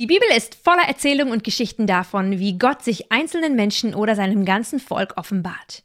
Die Bibel ist voller Erzählungen und Geschichten davon, wie Gott sich einzelnen Menschen oder seinem ganzen Volk offenbart.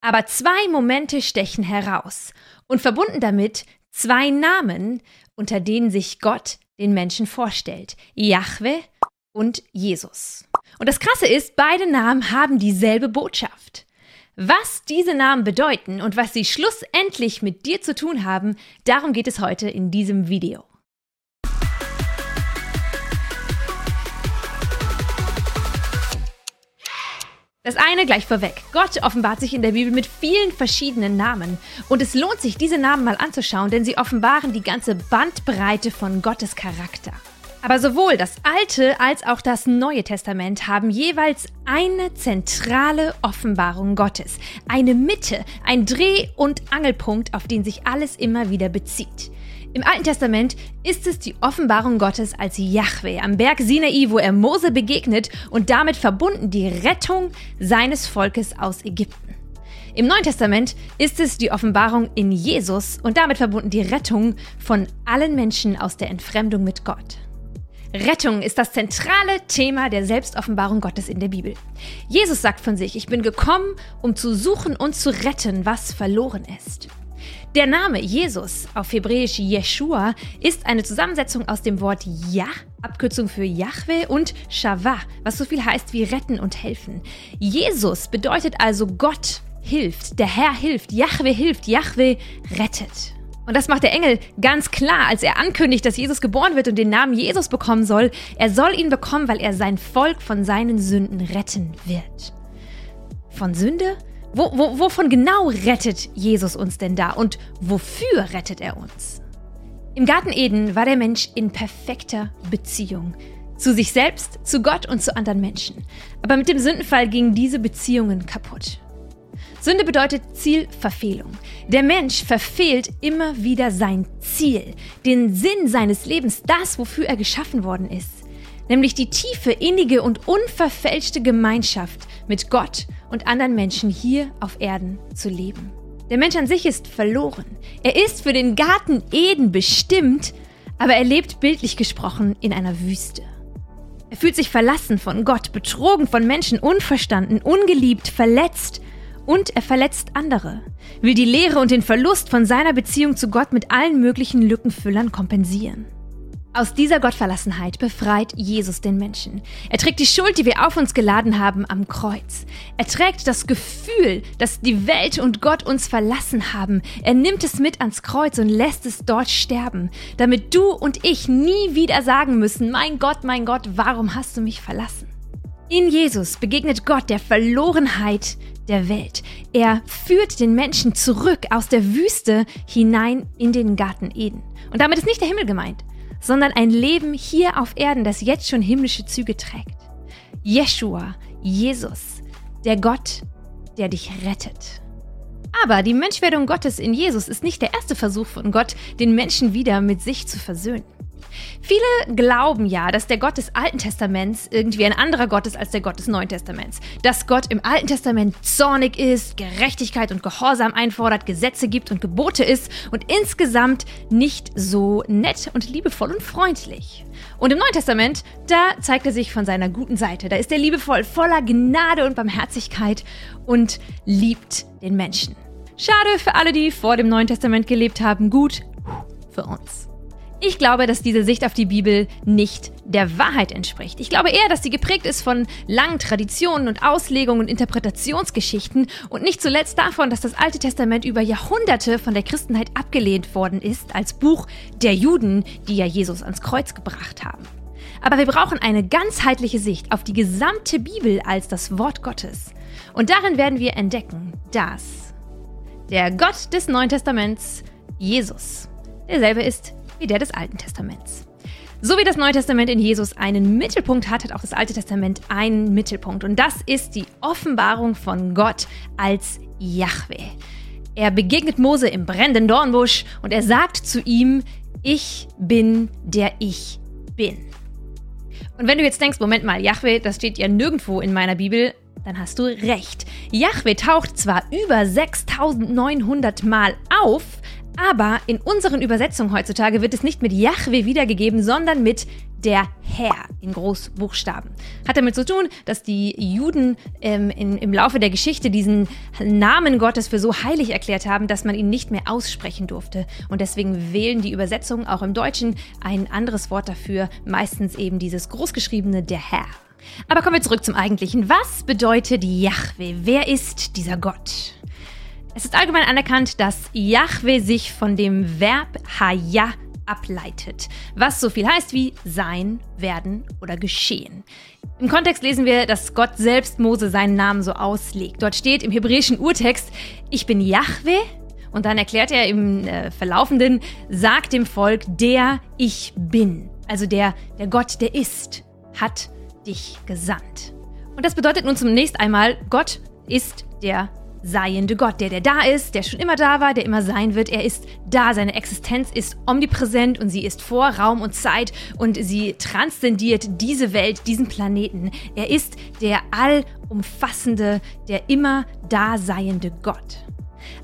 Aber zwei Momente stechen heraus und verbunden damit zwei Namen, unter denen sich Gott den Menschen vorstellt. Jahwe und Jesus. Und das Krasse ist, beide Namen haben dieselbe Botschaft. Was diese Namen bedeuten und was sie schlussendlich mit dir zu tun haben, darum geht es heute in diesem Video. Das eine gleich vorweg. Gott offenbart sich in der Bibel mit vielen verschiedenen Namen. Und es lohnt sich, diese Namen mal anzuschauen, denn sie offenbaren die ganze Bandbreite von Gottes Charakter. Aber sowohl das Alte als auch das Neue Testament haben jeweils eine zentrale Offenbarung Gottes, eine Mitte, ein Dreh- und Angelpunkt, auf den sich alles immer wieder bezieht. Im Alten Testament ist es die Offenbarung Gottes als Yahweh am Berg Sinai, wo er Mose begegnet und damit verbunden die Rettung seines Volkes aus Ägypten. Im Neuen Testament ist es die Offenbarung in Jesus und damit verbunden die Rettung von allen Menschen aus der Entfremdung mit Gott. Rettung ist das zentrale Thema der Selbstoffenbarung Gottes in der Bibel. Jesus sagt von sich, ich bin gekommen, um zu suchen und zu retten, was verloren ist. Der Name Jesus, auf Hebräisch Yeshua, ist eine Zusammensetzung aus dem Wort Yah, Abkürzung für Yahweh, und Shavah, was so viel heißt wie retten und helfen. Jesus bedeutet also Gott hilft, der Herr hilft, Yahweh hilft, Yahweh rettet. Und das macht der Engel ganz klar, als er ankündigt, dass Jesus geboren wird und den Namen Jesus bekommen soll. Er soll ihn bekommen, weil er sein Volk von seinen Sünden retten wird. Von Sünde? Wo, wo, wovon genau rettet Jesus uns denn da und wofür rettet er uns? Im Garten Eden war der Mensch in perfekter Beziehung. Zu sich selbst, zu Gott und zu anderen Menschen. Aber mit dem Sündenfall gingen diese Beziehungen kaputt. Sünde bedeutet Zielverfehlung. Der Mensch verfehlt immer wieder sein Ziel, den Sinn seines Lebens, das, wofür er geschaffen worden ist. Nämlich die tiefe, innige und unverfälschte Gemeinschaft mit Gott und anderen Menschen hier auf Erden zu leben. Der Mensch an sich ist verloren. Er ist für den Garten Eden bestimmt, aber er lebt bildlich gesprochen in einer Wüste. Er fühlt sich verlassen von Gott, betrogen von Menschen, unverstanden, ungeliebt, verletzt und er verletzt andere, will die Leere und den Verlust von seiner Beziehung zu Gott mit allen möglichen Lückenfüllern kompensieren. Aus dieser Gottverlassenheit befreit Jesus den Menschen. Er trägt die Schuld, die wir auf uns geladen haben, am Kreuz. Er trägt das Gefühl, dass die Welt und Gott uns verlassen haben. Er nimmt es mit ans Kreuz und lässt es dort sterben, damit du und ich nie wieder sagen müssen, mein Gott, mein Gott, warum hast du mich verlassen? In Jesus begegnet Gott der Verlorenheit der Welt. Er führt den Menschen zurück aus der Wüste hinein in den Garten Eden. Und damit ist nicht der Himmel gemeint sondern ein Leben hier auf Erden, das jetzt schon himmlische Züge trägt. Jeshua, Jesus, der Gott, der dich rettet. Aber die Menschwerdung Gottes in Jesus ist nicht der erste Versuch von Gott, den Menschen wieder mit sich zu versöhnen. Viele glauben ja, dass der Gott des Alten Testaments irgendwie ein anderer Gott ist als der Gott des Neuen Testaments. Dass Gott im Alten Testament zornig ist, Gerechtigkeit und Gehorsam einfordert, Gesetze gibt und Gebote ist und insgesamt nicht so nett und liebevoll und freundlich. Und im Neuen Testament, da zeigt er sich von seiner guten Seite. Da ist er liebevoll, voller Gnade und Barmherzigkeit und liebt den Menschen. Schade für alle, die vor dem Neuen Testament gelebt haben, gut für uns. Ich glaube, dass diese Sicht auf die Bibel nicht der Wahrheit entspricht. Ich glaube eher, dass sie geprägt ist von langen Traditionen und Auslegungen und Interpretationsgeschichten und nicht zuletzt davon, dass das Alte Testament über Jahrhunderte von der Christenheit abgelehnt worden ist als Buch der Juden, die ja Jesus ans Kreuz gebracht haben. Aber wir brauchen eine ganzheitliche Sicht auf die gesamte Bibel als das Wort Gottes. Und darin werden wir entdecken, dass der Gott des Neuen Testaments, Jesus, derselbe ist wie der des Alten Testaments. So wie das Neue Testament in Jesus einen Mittelpunkt hat, hat auch das Alte Testament einen Mittelpunkt. Und das ist die Offenbarung von Gott als Yahweh. Er begegnet Mose im brennenden Dornbusch und er sagt zu ihm, ich bin der ich bin. Und wenn du jetzt denkst, Moment mal, Yahweh, das steht ja nirgendwo in meiner Bibel, dann hast du recht. Yahweh taucht zwar über 6900 Mal auf, aber in unseren Übersetzungen heutzutage wird es nicht mit Yahweh wiedergegeben, sondern mit der Herr in Großbuchstaben. Hat damit zu tun, dass die Juden ähm, in, im Laufe der Geschichte diesen Namen Gottes für so heilig erklärt haben, dass man ihn nicht mehr aussprechen durfte. Und deswegen wählen die Übersetzungen auch im Deutschen ein anderes Wort dafür, meistens eben dieses großgeschriebene der Herr. Aber kommen wir zurück zum Eigentlichen. Was bedeutet Yahweh? Wer ist dieser Gott? Es ist allgemein anerkannt, dass Yahweh sich von dem Verb Haya ableitet, was so viel heißt wie sein, werden oder geschehen. Im Kontext lesen wir, dass Gott selbst Mose seinen Namen so auslegt. Dort steht im hebräischen Urtext, ich bin Yahweh und dann erklärt er im äh, Verlaufenden, sagt dem Volk, der ich bin. Also der, der Gott, der ist, hat dich gesandt. Und das bedeutet nun zunächst einmal, Gott ist der seiende Gott, der, der da ist, der schon immer da war, der immer sein wird. Er ist da, seine Existenz ist omnipräsent und sie ist vor Raum und Zeit und sie transzendiert diese Welt, diesen Planeten. Er ist der allumfassende, der immer da seiende Gott.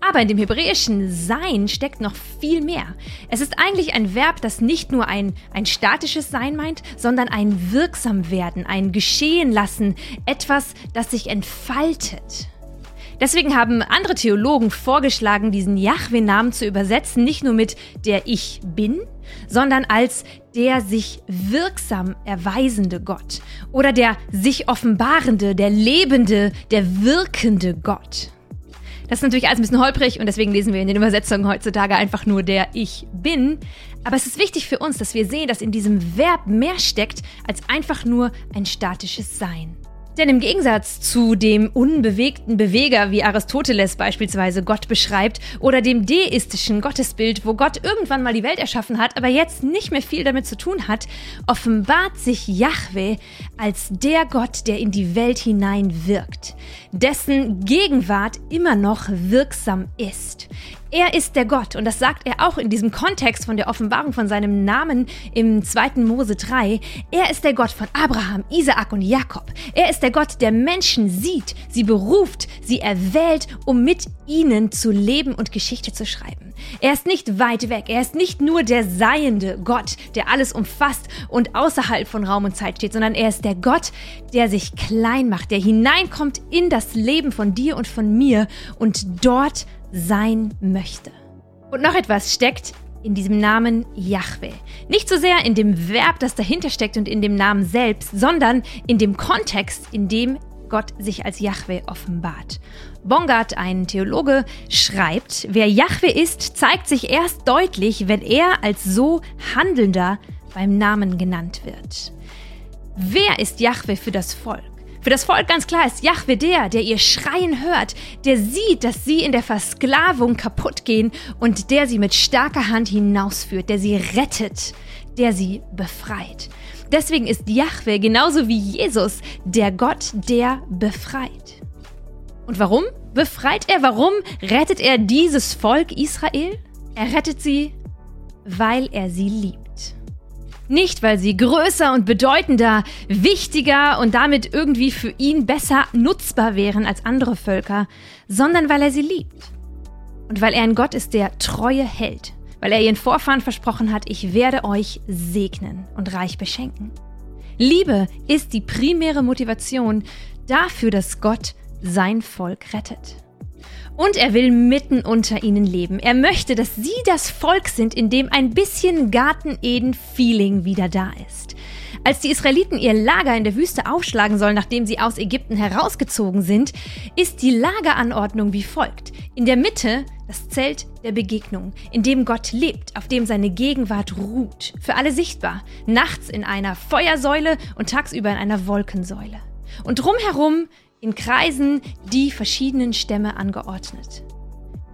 Aber in dem hebräischen Sein steckt noch viel mehr. Es ist eigentlich ein Verb, das nicht nur ein, ein statisches Sein meint, sondern ein wirksam werden, ein Geschehen lassen, etwas, das sich entfaltet. Deswegen haben andere Theologen vorgeschlagen, diesen Yahweh-Namen zu übersetzen, nicht nur mit der Ich bin, sondern als der sich wirksam erweisende Gott oder der sich offenbarende, der lebende, der wirkende Gott. Das ist natürlich alles ein bisschen holprig und deswegen lesen wir in den Übersetzungen heutzutage einfach nur der Ich bin. Aber es ist wichtig für uns, dass wir sehen, dass in diesem Verb mehr steckt als einfach nur ein statisches Sein. Denn im Gegensatz zu dem unbewegten Beweger, wie Aristoteles beispielsweise Gott beschreibt, oder dem deistischen Gottesbild, wo Gott irgendwann mal die Welt erschaffen hat, aber jetzt nicht mehr viel damit zu tun hat, offenbart sich Yahweh als der Gott, der in die Welt hinein wirkt, dessen Gegenwart immer noch wirksam ist. Er ist der Gott und das sagt er auch in diesem Kontext von der Offenbarung von seinem Namen im 2. Mose 3. Er ist der Gott von Abraham, Isaak und Jakob. Er ist der Gott, der Menschen sieht, sie beruft, sie erwählt, um mit ihnen zu leben und Geschichte zu schreiben. Er ist nicht weit weg, er ist nicht nur der seiende Gott, der alles umfasst und außerhalb von Raum und Zeit steht, sondern er ist der Gott, der sich klein macht, der hineinkommt in das Leben von dir und von mir und dort sein möchte. Und noch etwas steckt in diesem Namen Yahweh. Nicht so sehr in dem Verb, das dahinter steckt und in dem Namen selbst, sondern in dem Kontext, in dem Gott sich als Yahweh offenbart. Bongard, ein Theologe, schreibt, wer Yahweh ist, zeigt sich erst deutlich, wenn er als so Handelnder beim Namen genannt wird. Wer ist Yahweh für das Volk? Für das Volk ganz klar ist Jahwe der, der ihr Schreien hört, der sieht, dass sie in der Versklavung kaputt gehen und der sie mit starker Hand hinausführt, der sie rettet, der sie befreit. Deswegen ist Jahwe genauso wie Jesus der Gott, der befreit. Und warum befreit er? Warum rettet er dieses Volk Israel? Er rettet sie, weil er sie liebt. Nicht, weil sie größer und bedeutender, wichtiger und damit irgendwie für ihn besser nutzbar wären als andere Völker, sondern weil er sie liebt. Und weil er ein Gott ist, der Treue hält, weil er ihren Vorfahren versprochen hat, ich werde euch segnen und reich beschenken. Liebe ist die primäre Motivation dafür, dass Gott sein Volk rettet. Und er will mitten unter ihnen leben. Er möchte, dass sie das Volk sind, in dem ein bisschen Garten-Eden-Feeling wieder da ist. Als die Israeliten ihr Lager in der Wüste aufschlagen sollen, nachdem sie aus Ägypten herausgezogen sind, ist die Lageranordnung wie folgt. In der Mitte das Zelt der Begegnung, in dem Gott lebt, auf dem seine Gegenwart ruht, für alle sichtbar, nachts in einer Feuersäule und tagsüber in einer Wolkensäule. Und drumherum in Kreisen die verschiedenen Stämme angeordnet.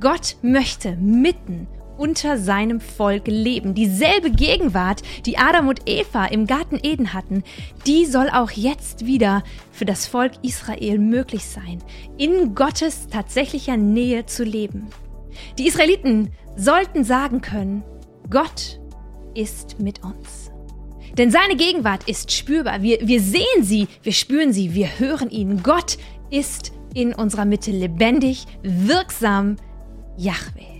Gott möchte mitten unter seinem Volk leben. Dieselbe Gegenwart, die Adam und Eva im Garten Eden hatten, die soll auch jetzt wieder für das Volk Israel möglich sein, in Gottes tatsächlicher Nähe zu leben. Die Israeliten sollten sagen können, Gott ist mit uns. Denn seine Gegenwart ist spürbar. Wir, wir sehen sie, wir spüren sie, wir hören ihn. Gott ist in unserer Mitte lebendig, wirksam, Yahweh.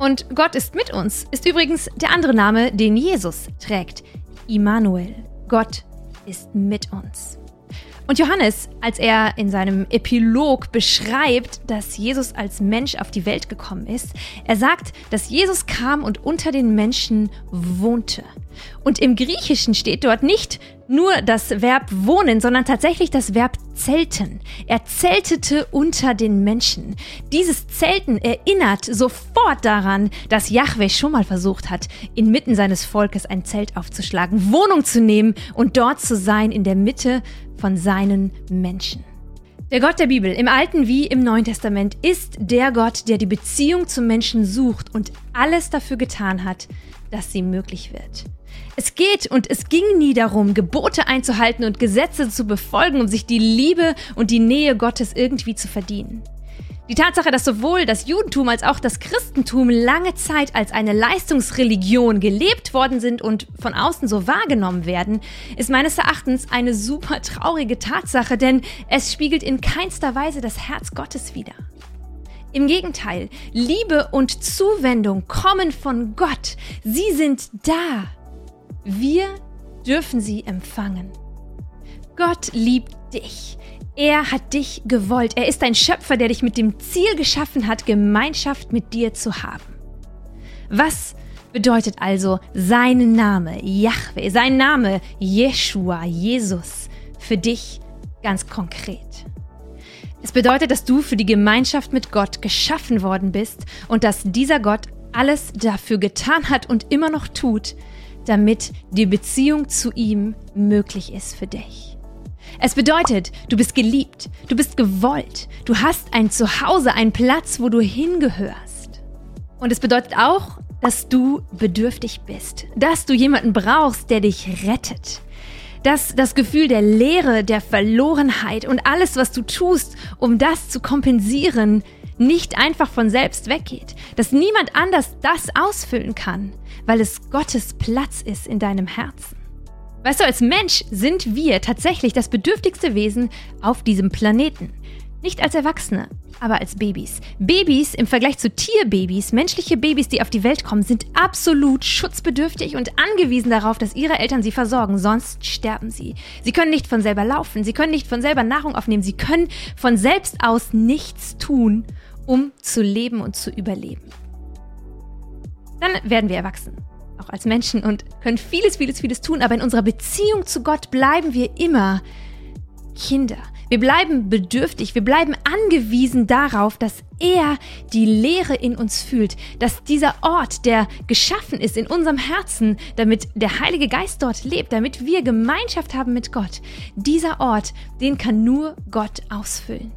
Und Gott ist mit uns ist übrigens der andere Name, den Jesus trägt. Immanuel. Gott ist mit uns. Und Johannes, als er in seinem Epilog beschreibt, dass Jesus als Mensch auf die Welt gekommen ist, er sagt, dass Jesus kam und unter den Menschen wohnte. Und im Griechischen steht dort nicht nur das Verb wohnen, sondern tatsächlich das Verb zelten. Er zeltete unter den Menschen. Dieses Zelten erinnert sofort daran, dass Yahweh schon mal versucht hat, inmitten seines Volkes ein Zelt aufzuschlagen, Wohnung zu nehmen und dort zu sein in der Mitte von seinen Menschen. Der Gott der Bibel im Alten wie im Neuen Testament ist der Gott, der die Beziehung zum Menschen sucht und alles dafür getan hat, dass sie möglich wird. Es geht und es ging nie darum, Gebote einzuhalten und Gesetze zu befolgen, um sich die Liebe und die Nähe Gottes irgendwie zu verdienen. Die Tatsache, dass sowohl das Judentum als auch das Christentum lange Zeit als eine Leistungsreligion gelebt worden sind und von außen so wahrgenommen werden, ist meines Erachtens eine super traurige Tatsache, denn es spiegelt in keinster Weise das Herz Gottes wider. Im Gegenteil, Liebe und Zuwendung kommen von Gott. Sie sind da. Wir dürfen sie empfangen. Gott liebt dich. Er hat dich gewollt. Er ist ein Schöpfer, der dich mit dem Ziel geschaffen hat, Gemeinschaft mit dir zu haben. Was bedeutet also sein Name, Yahweh, sein Name, Jeshua, Jesus, für dich ganz konkret? Es bedeutet, dass du für die Gemeinschaft mit Gott geschaffen worden bist und dass dieser Gott alles dafür getan hat und immer noch tut, damit die Beziehung zu ihm möglich ist für dich. Es bedeutet, du bist geliebt, du bist gewollt, du hast ein Zuhause, einen Platz, wo du hingehörst. Und es bedeutet auch, dass du bedürftig bist, dass du jemanden brauchst, der dich rettet. Dass das Gefühl der Leere, der Verlorenheit und alles, was du tust, um das zu kompensieren, nicht einfach von selbst weggeht. Dass niemand anders das ausfüllen kann, weil es Gottes Platz ist in deinem Herzen. Weißt du, als Mensch sind wir tatsächlich das bedürftigste Wesen auf diesem Planeten. Nicht als Erwachsene, aber als Babys. Babys im Vergleich zu Tierbabys, menschliche Babys, die auf die Welt kommen, sind absolut schutzbedürftig und angewiesen darauf, dass ihre Eltern sie versorgen, sonst sterben sie. Sie können nicht von selber laufen, sie können nicht von selber Nahrung aufnehmen, sie können von selbst aus nichts tun, um zu leben und zu überleben. Dann werden wir erwachsen auch als Menschen und können vieles, vieles, vieles tun, aber in unserer Beziehung zu Gott bleiben wir immer Kinder. Wir bleiben bedürftig, wir bleiben angewiesen darauf, dass er die Leere in uns fühlt, dass dieser Ort, der geschaffen ist in unserem Herzen, damit der Heilige Geist dort lebt, damit wir Gemeinschaft haben mit Gott, dieser Ort, den kann nur Gott ausfüllen.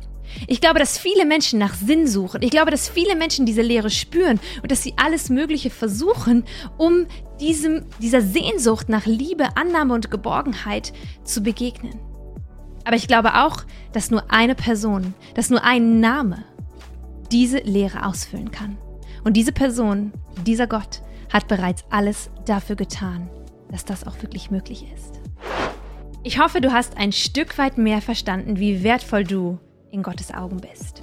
Ich glaube, dass viele Menschen nach Sinn suchen. Ich glaube, dass viele Menschen diese Leere spüren und dass sie alles Mögliche versuchen, um diesem, dieser Sehnsucht nach Liebe, Annahme und Geborgenheit zu begegnen. Aber ich glaube auch, dass nur eine Person, dass nur ein Name diese Leere ausfüllen kann. Und diese Person, dieser Gott, hat bereits alles dafür getan, dass das auch wirklich möglich ist. Ich hoffe, du hast ein Stück weit mehr verstanden, wie wertvoll du in Gottes Augen bist.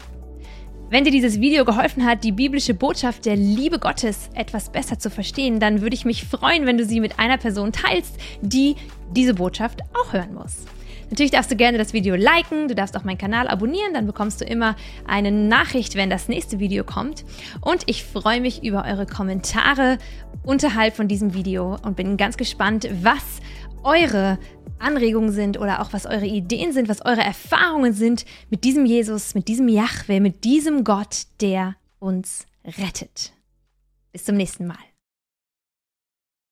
Wenn dir dieses Video geholfen hat, die biblische Botschaft der Liebe Gottes etwas besser zu verstehen, dann würde ich mich freuen, wenn du sie mit einer Person teilst, die diese Botschaft auch hören muss. Natürlich darfst du gerne das Video liken, du darfst auch meinen Kanal abonnieren, dann bekommst du immer eine Nachricht, wenn das nächste Video kommt. Und ich freue mich über eure Kommentare unterhalb von diesem Video und bin ganz gespannt, was eure Anregungen sind oder auch was eure Ideen sind, was eure Erfahrungen sind mit diesem Jesus, mit diesem Yahweh, mit diesem Gott, der uns rettet. Bis zum nächsten Mal.